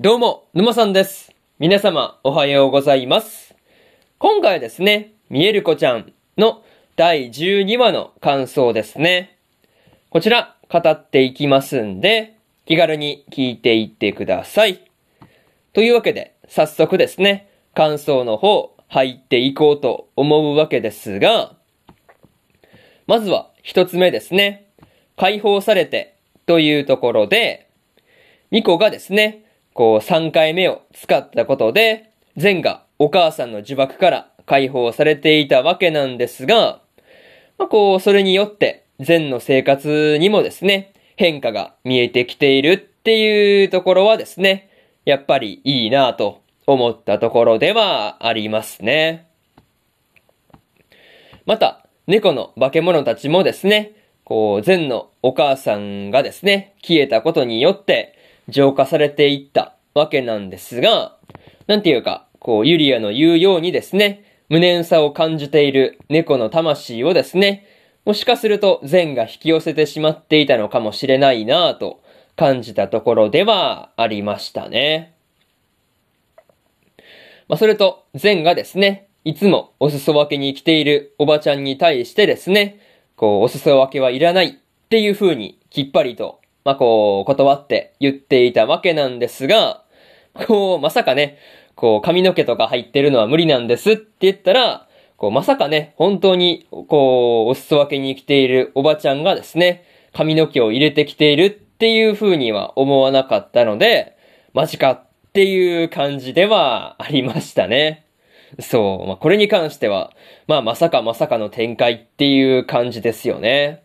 どうも、沼さんです。皆様、おはようございます。今回はですね、見える子ちゃんの第12話の感想ですね。こちら、語っていきますんで、気軽に聞いていってください。というわけで、早速ですね、感想の方、入っていこうと思うわけですが、まずは一つ目ですね。解放されてというところで、ミコがですね、こう3回目を使ったことで、ゼンがお母さんの呪縛から解放されていたわけなんですが、まあ、こう、それによって、ゼンの生活にもですね、変化が見えてきているっていうところはですね、やっぱりいいなぁと思ったところではありますね。また、猫の化け物たちもですね、こう、ゼンのお母さんがですね、消えたことによって浄化されていったわけなんですが、なんていうか、こう、ユリアの言うようにですね、無念さを感じている猫の魂をですね、もしかすると善が引き寄せてしまっていたのかもしれないなぁと感じたところではありましたね。まあ、それと、善がですね、いつもお裾分けに来ているおばちゃんに対してですね、こう、お裾分けはいらないっていう風にきっぱりと、まあ、こう、断って言っていたわけなんですが、こう、まさかね、こう、髪の毛とか入ってるのは無理なんですって言ったら、こう、まさかね、本当に、こう、お裾分けに来ているおばちゃんがですね、髪の毛を入れてきているっていう風には思わなかったので、マジかっていう感じではありましたね。そう。まあ、これに関しては、まあ、まさかまさかの展開っていう感じですよね。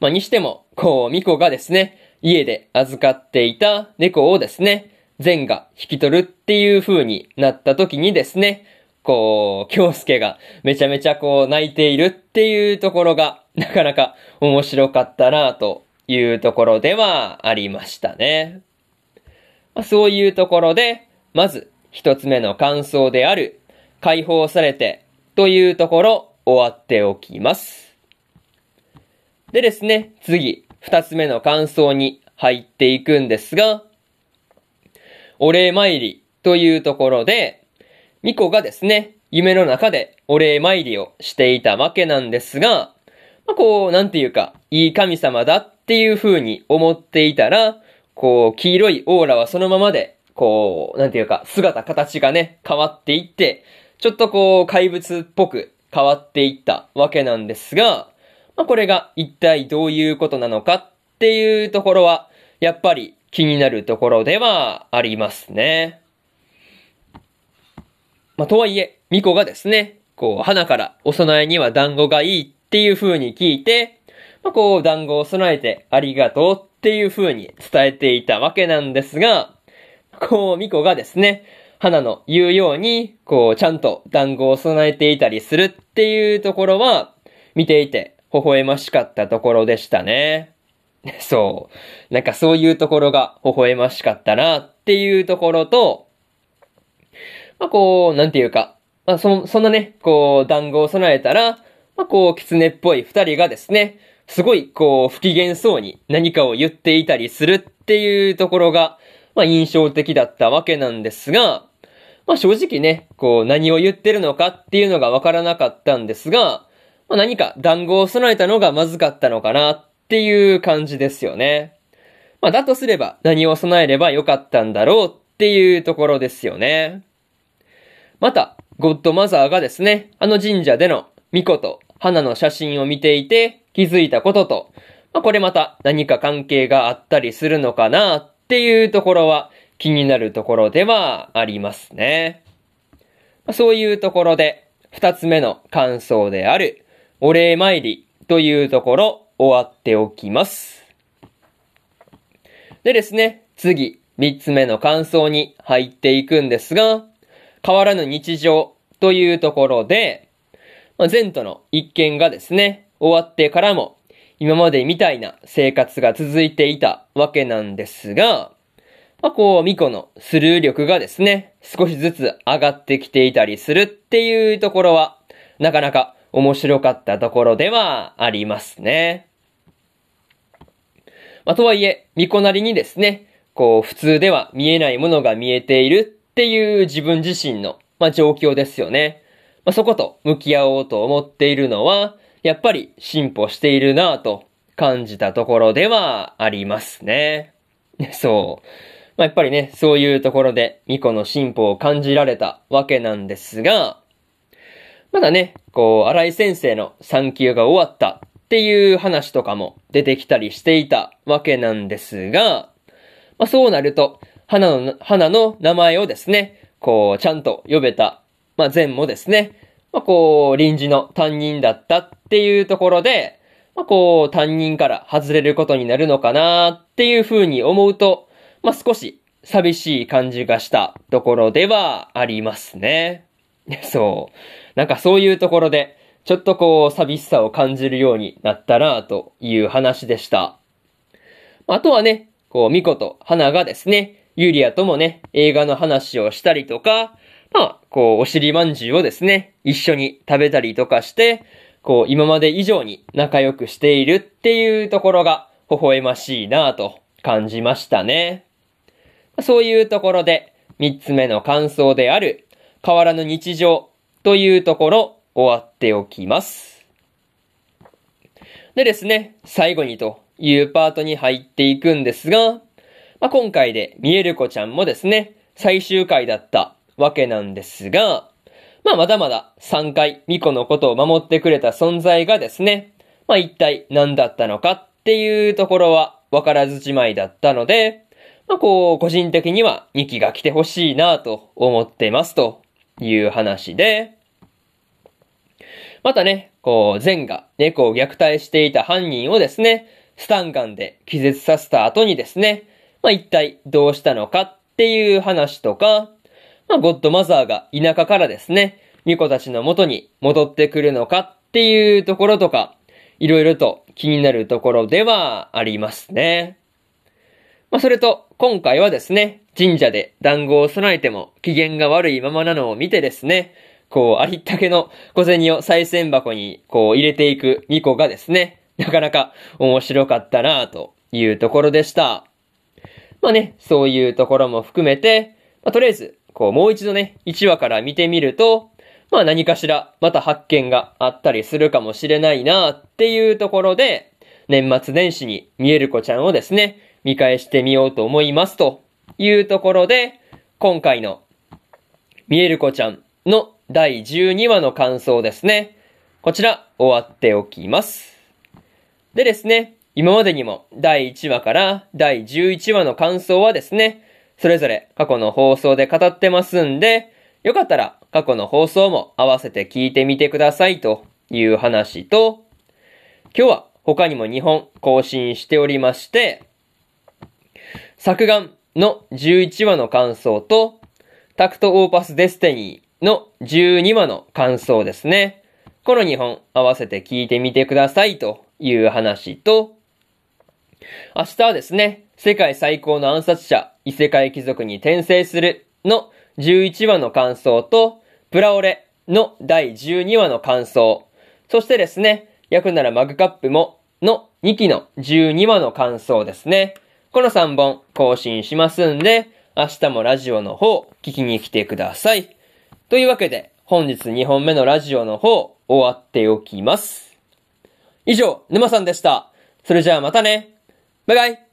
まあ、にしても、こう、ミコがですね、家で預かっていた猫をですね、善が引き取るっていう風になった時にですね、こう、京介がめちゃめちゃこう泣いているっていうところが、なかなか面白かったなというところではありましたね。まあ、そういうところで、まず一つ目の感想である、解放されてというところ終わっておきます。でですね、次、二つ目の感想に入っていくんですが、お礼参りというところで、ミコがですね、夢の中でお礼参りをしていたわけなんですが、まあ、こう、なんていうか、いい神様だっていう風に思っていたら、こう、黄色いオーラはそのままで、こう、なんていうか、姿形がね、変わっていって、ちょっとこう、怪物っぽく変わっていったわけなんですが、まあ、これが一体どういうことなのかっていうところは、やっぱり気になるところではありますね。まあ、とはいえ、ミコがですね、こう、花からお供えには団子がいいっていう風に聞いて、まあ、こう、団子を備えてありがとうっていう風に伝えていたわけなんですが、こう、ミコがですね、花の言うように、こう、ちゃんと団子を備えていたりするっていうところは、見ていて微笑ましかったところでしたね。そう。なんかそういうところが微笑ましかったなっていうところと、まあこう、なんていうか、まあそ、そんなね、こう、団子を備えたら、まあこう、狐っぽい二人がですね、すごいこう、不機嫌そうに何かを言っていたりするっていうところが、まあ印象的だったわけなんですが、まあ正直ね、こう、何を言ってるのかっていうのがわからなかったんですが、まあ何か団子を備えたのがまずかったのかなっていう感じですよね。まあだとすれば何を備えればよかったんだろうっていうところですよね。また、ゴッドマザーがですね、あの神社での巫女と花の写真を見ていて気づいたことと、まあ、これまた何か関係があったりするのかなっていうところは気になるところではありますね。まあ、そういうところで、二つ目の感想である、お礼参りというところ終わっておきます。でですね、次、三つ目の感想に入っていくんですが、変わらぬ日常というところで、まあ、前途の一件がですね、終わってからも、今までみたいな生活が続いていたわけなんですが、まあ、こう、ミコのスルー力がですね、少しずつ上がってきていたりするっていうところは、なかなか面白かったところではありますね。まあ、とはいえ、ミコなりにですね、こう、普通では見えないものが見えているっていう自分自身の、まあ、状況ですよね。まあ、そこと向き合おうと思っているのは、やっぱり進歩しているなぁと感じたところではありますね。そう。まあ、やっぱりね、そういうところでミコの進歩を感じられたわけなんですが、まだね、こう、荒井先生の産休が終わったっていう話とかも出てきたりしていたわけなんですが、まあ、そうなると、花の、花の名前をですね、こう、ちゃんと呼べた、まあ、善もですね、まあ、こう、臨時の担任だったっていうところで、まあ、こう、担任から外れることになるのかなっていうふうに思うと、まあ、少し寂しい感じがしたところではありますね。そう。なんかそういうところで、ちょっとこう、寂しさを感じるようになったなという話でした。あとはね、こう、ミコと花がですね、ユリアともね、映画の話をしたりとか、まあ、こう、お尻まんじゅうをですね、一緒に食べたりとかして、こう、今まで以上に仲良くしているっていうところが、微笑ましいなぁと感じましたね。そういうところで、三つ目の感想である、変わらぬ日常というところ、終わっておきます。でですね、最後にというパートに入っていくんですが、まあ、今回で見える子ちゃんもですね、最終回だったわけなんですが、まあまだまだ3回ミコのことを守ってくれた存在がですね、まあ一体何だったのかっていうところはわからずじまいだったので、まあこう個人的には2期が来てほしいなと思ってますという話で、またね、こう、善が猫を虐待していた犯人をですね、スタンガンで気絶させた後にですね、まあ一体どうしたのかっていう話とか、まあ、ゴッドマザーが田舎からですね、巫女たちの元に戻ってくるのかっていうところとか、いろいろと気になるところではありますね。まあ、それと、今回はですね、神社で団子を備えても機嫌が悪いままなのを見てですね、こう、ありったけの小銭を再銭箱にこう入れていく巫女がですね、なかなか面白かったなというところでした。まあね、そういうところも含めて、まあ、とりあえずこう、もう一度ね、1話から見てみると、まあ何かしら、また発見があったりするかもしれないなっていうところで、年末年始に見える子ちゃんをですね、見返してみようと思いますというところで、今回の見える子ちゃんの第12話の感想ですね。こちら終わっておきます。でですね、今までにも第1話から第11話の感想はですね、それぞれ過去の放送で語ってますんで、よかったら過去の放送も合わせて聞いてみてくださいという話と、今日は他にも2本更新しておりまして、作眼の11話の感想と、タクトオーパスデスティニーの12話の感想ですね。この2本合わせて聞いてみてくださいという話と、明日はですね、世界最高の暗殺者、異世界貴族に転生するの11話の感想と、プラオレの第12話の感想、そしてですね、焼くならマグカップもの2期の12話の感想ですね。この3本更新しますんで、明日もラジオの方聞きに来てください。というわけで、本日2本目のラジオの方終わっておきます。以上、沼さんでした。それじゃあまたね。バイバイ